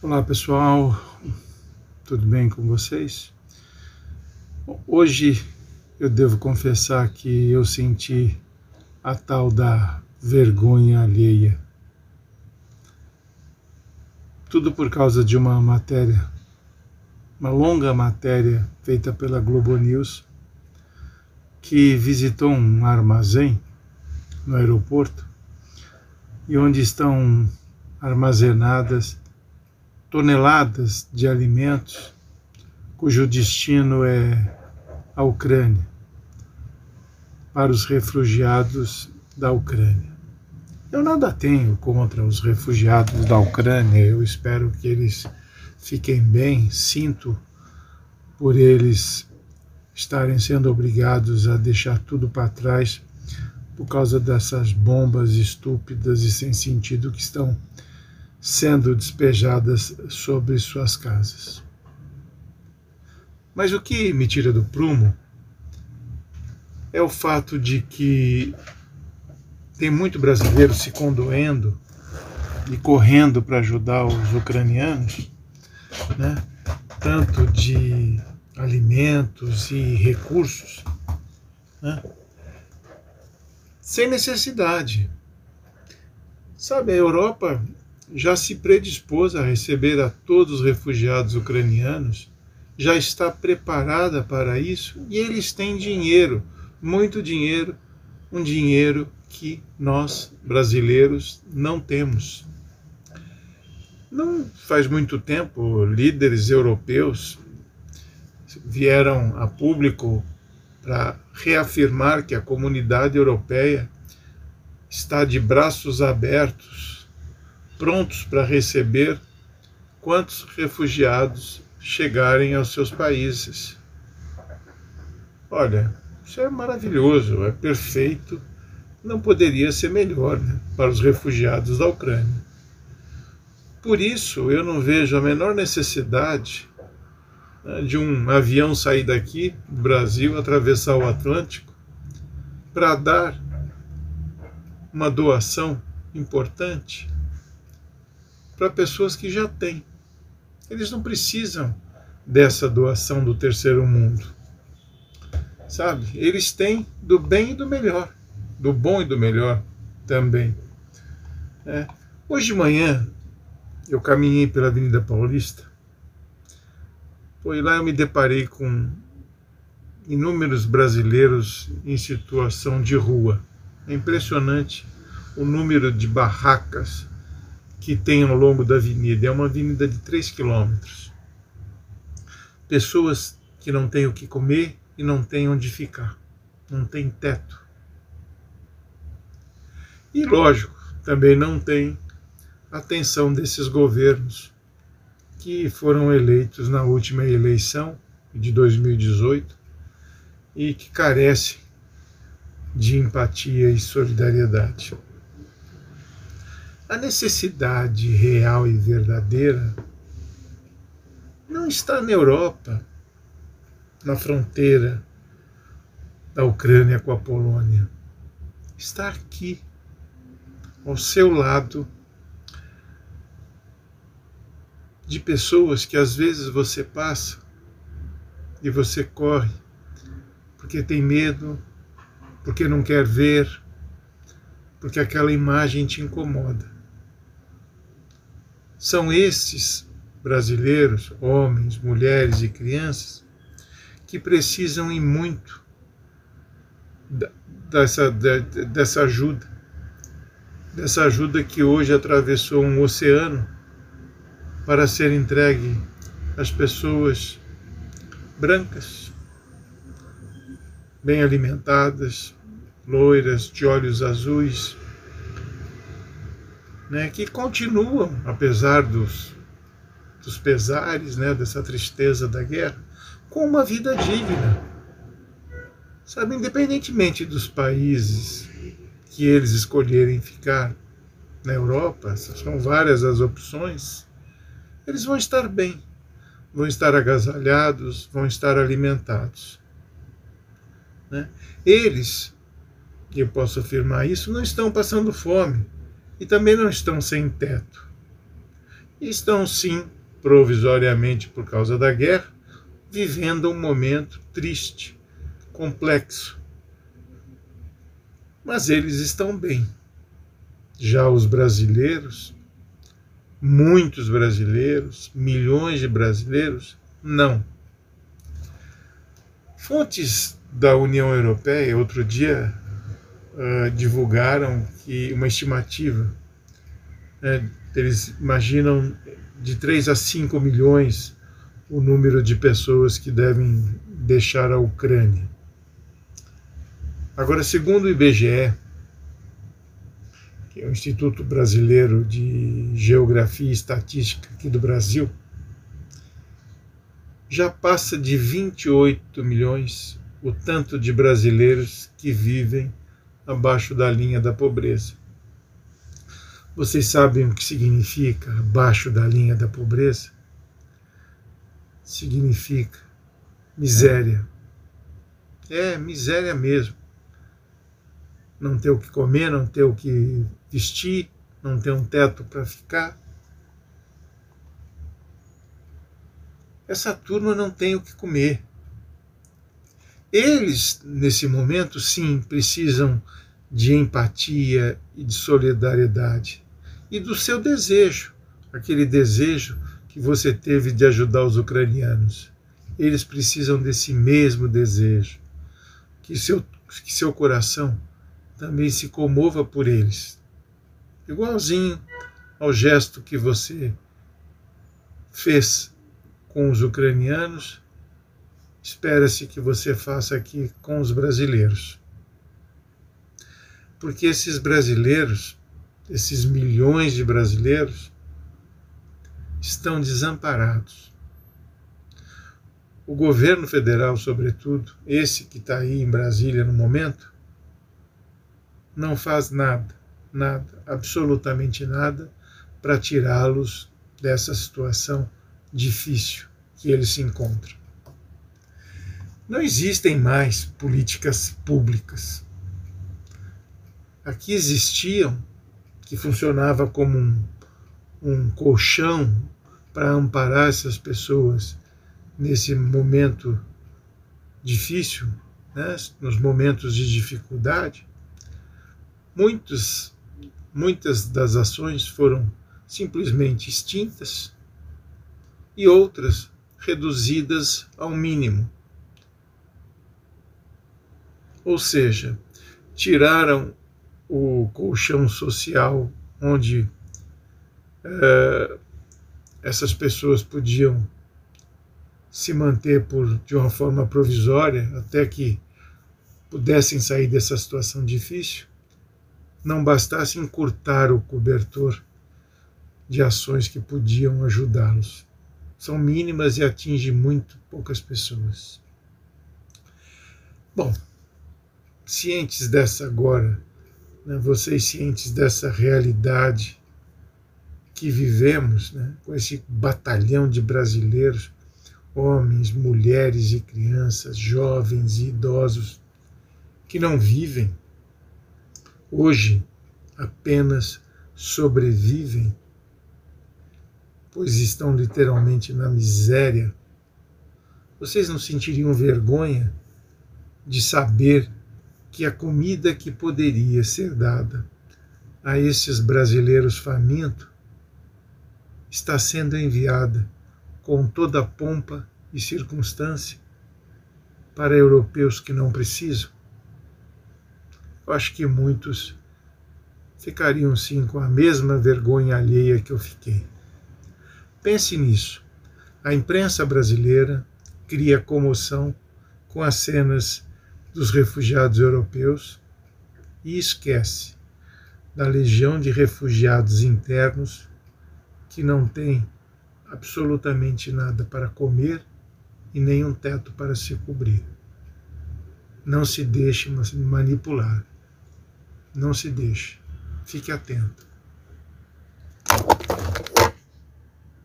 Olá pessoal, tudo bem com vocês? Hoje eu devo confessar que eu senti a tal da vergonha alheia. Tudo por causa de uma matéria, uma longa matéria feita pela Globo News, que visitou um armazém no aeroporto e onde estão armazenadas toneladas de alimentos cujo destino é a Ucrânia, para os refugiados da Ucrânia. Eu nada tenho contra os refugiados da Ucrânia, eu espero que eles fiquem bem, sinto por eles estarem sendo obrigados a deixar tudo para trás por causa dessas bombas estúpidas e sem sentido que estão sendo despejadas sobre suas casas. Mas o que me tira do prumo é o fato de que tem muito brasileiro se condoendo e correndo para ajudar os ucranianos, né? tanto de alimentos e recursos, né? sem necessidade. Sabe, a Europa já se predispôs a receber a todos os refugiados ucranianos, já está preparada para isso e eles têm dinheiro, muito dinheiro, um dinheiro que nós brasileiros não temos. Não faz muito tempo, líderes europeus vieram a público para reafirmar que a comunidade europeia está de braços abertos prontos para receber quantos refugiados chegarem aos seus países. Olha, isso é maravilhoso, é perfeito, não poderia ser melhor né, para os refugiados da Ucrânia. Por isso, eu não vejo a menor necessidade né, de um avião sair daqui, do Brasil, atravessar o Atlântico, para dar uma doação importante para pessoas que já têm. Eles não precisam dessa doação do terceiro mundo. Sabe? Eles têm do bem e do melhor, do bom e do melhor também. É. Hoje de manhã eu caminhei pela Avenida Paulista. Foi lá eu me deparei com inúmeros brasileiros em situação de rua. É impressionante o número de barracas que tem ao longo da avenida. É uma avenida de 3 quilômetros. Pessoas que não têm o que comer e não têm onde ficar, não têm teto. E, lógico, também não tem atenção desses governos que foram eleitos na última eleição de 2018 e que carecem de empatia e solidariedade. A necessidade real e verdadeira não está na Europa, na fronteira da Ucrânia com a Polônia. Está aqui, ao seu lado, de pessoas que às vezes você passa e você corre porque tem medo, porque não quer ver, porque aquela imagem te incomoda. São esses brasileiros, homens, mulheres e crianças, que precisam e muito dessa, dessa ajuda, dessa ajuda que hoje atravessou um oceano para ser entregue às pessoas brancas, bem alimentadas, loiras, de olhos azuis, né, que continuam, apesar dos, dos pesares, né, dessa tristeza da guerra, com uma vida digna. Sabe, independentemente dos países que eles escolherem ficar na Europa, são várias as opções, eles vão estar bem, vão estar agasalhados, vão estar alimentados. Né? Eles, eu posso afirmar isso, não estão passando fome e também não estão sem teto. estão sim, provisoriamente por causa da guerra, vivendo um momento triste, complexo. Mas eles estão bem. Já os brasileiros, muitos brasileiros, milhões de brasileiros, não. Fontes da União Europeia, outro dia, uh, divulgaram que uma estimativa, uh, eles imaginam de 3 a 5 milhões o número de pessoas que devem deixar a Ucrânia. Agora, segundo o IBGE, que é o Instituto Brasileiro de Geografia e Estatística aqui do Brasil, já passa de 28 milhões o tanto de brasileiros que vivem abaixo da linha da pobreza. Vocês sabem o que significa abaixo da linha da pobreza? Significa miséria. É, miséria mesmo. Não ter o que comer, não ter o que vestir, não ter um teto para ficar. Essa turma não tem o que comer. Eles, nesse momento, sim, precisam de empatia e de solidariedade e do seu desejo, aquele desejo que você teve de ajudar os ucranianos. Eles precisam desse mesmo desejo, que seu, que seu coração também se comova por eles, igualzinho ao gesto que você fez com os ucranianos espera-se que você faça aqui com os brasileiros. Porque esses brasileiros, esses milhões de brasileiros, estão desamparados. O governo federal, sobretudo, esse que está aí em Brasília no momento, não faz nada, nada, absolutamente nada, para tirá-los dessa situação difícil que eles se encontram. Não existem mais políticas públicas. Aqui existiam, que funcionava como um, um colchão para amparar essas pessoas nesse momento difícil, né, nos momentos de dificuldade. Muitos, muitas das ações foram simplesmente extintas e outras reduzidas ao mínimo ou seja, tiraram o colchão social onde é, essas pessoas podiam se manter por, de uma forma provisória até que pudessem sair dessa situação difícil, não bastasse encurtar o cobertor de ações que podiam ajudá-los. São mínimas e atingem muito poucas pessoas. Bom, cientes dessa agora, né, vocês cientes dessa realidade que vivemos, né, com esse batalhão de brasileiros, homens, mulheres e crianças, jovens e idosos, que não vivem, hoje apenas sobrevivem, pois estão literalmente na miséria. Vocês não sentiriam vergonha de saber que a comida que poderia ser dada a esses brasileiros famintos está sendo enviada com toda a pompa e circunstância para europeus que não precisam? Eu acho que muitos ficariam sim com a mesma vergonha alheia que eu fiquei. Pense nisso. A imprensa brasileira cria comoção com as cenas dos refugiados europeus e esquece da legião de refugiados internos que não têm absolutamente nada para comer e nenhum teto para se cobrir. Não se deixe manipular. Não se deixe. Fique atento.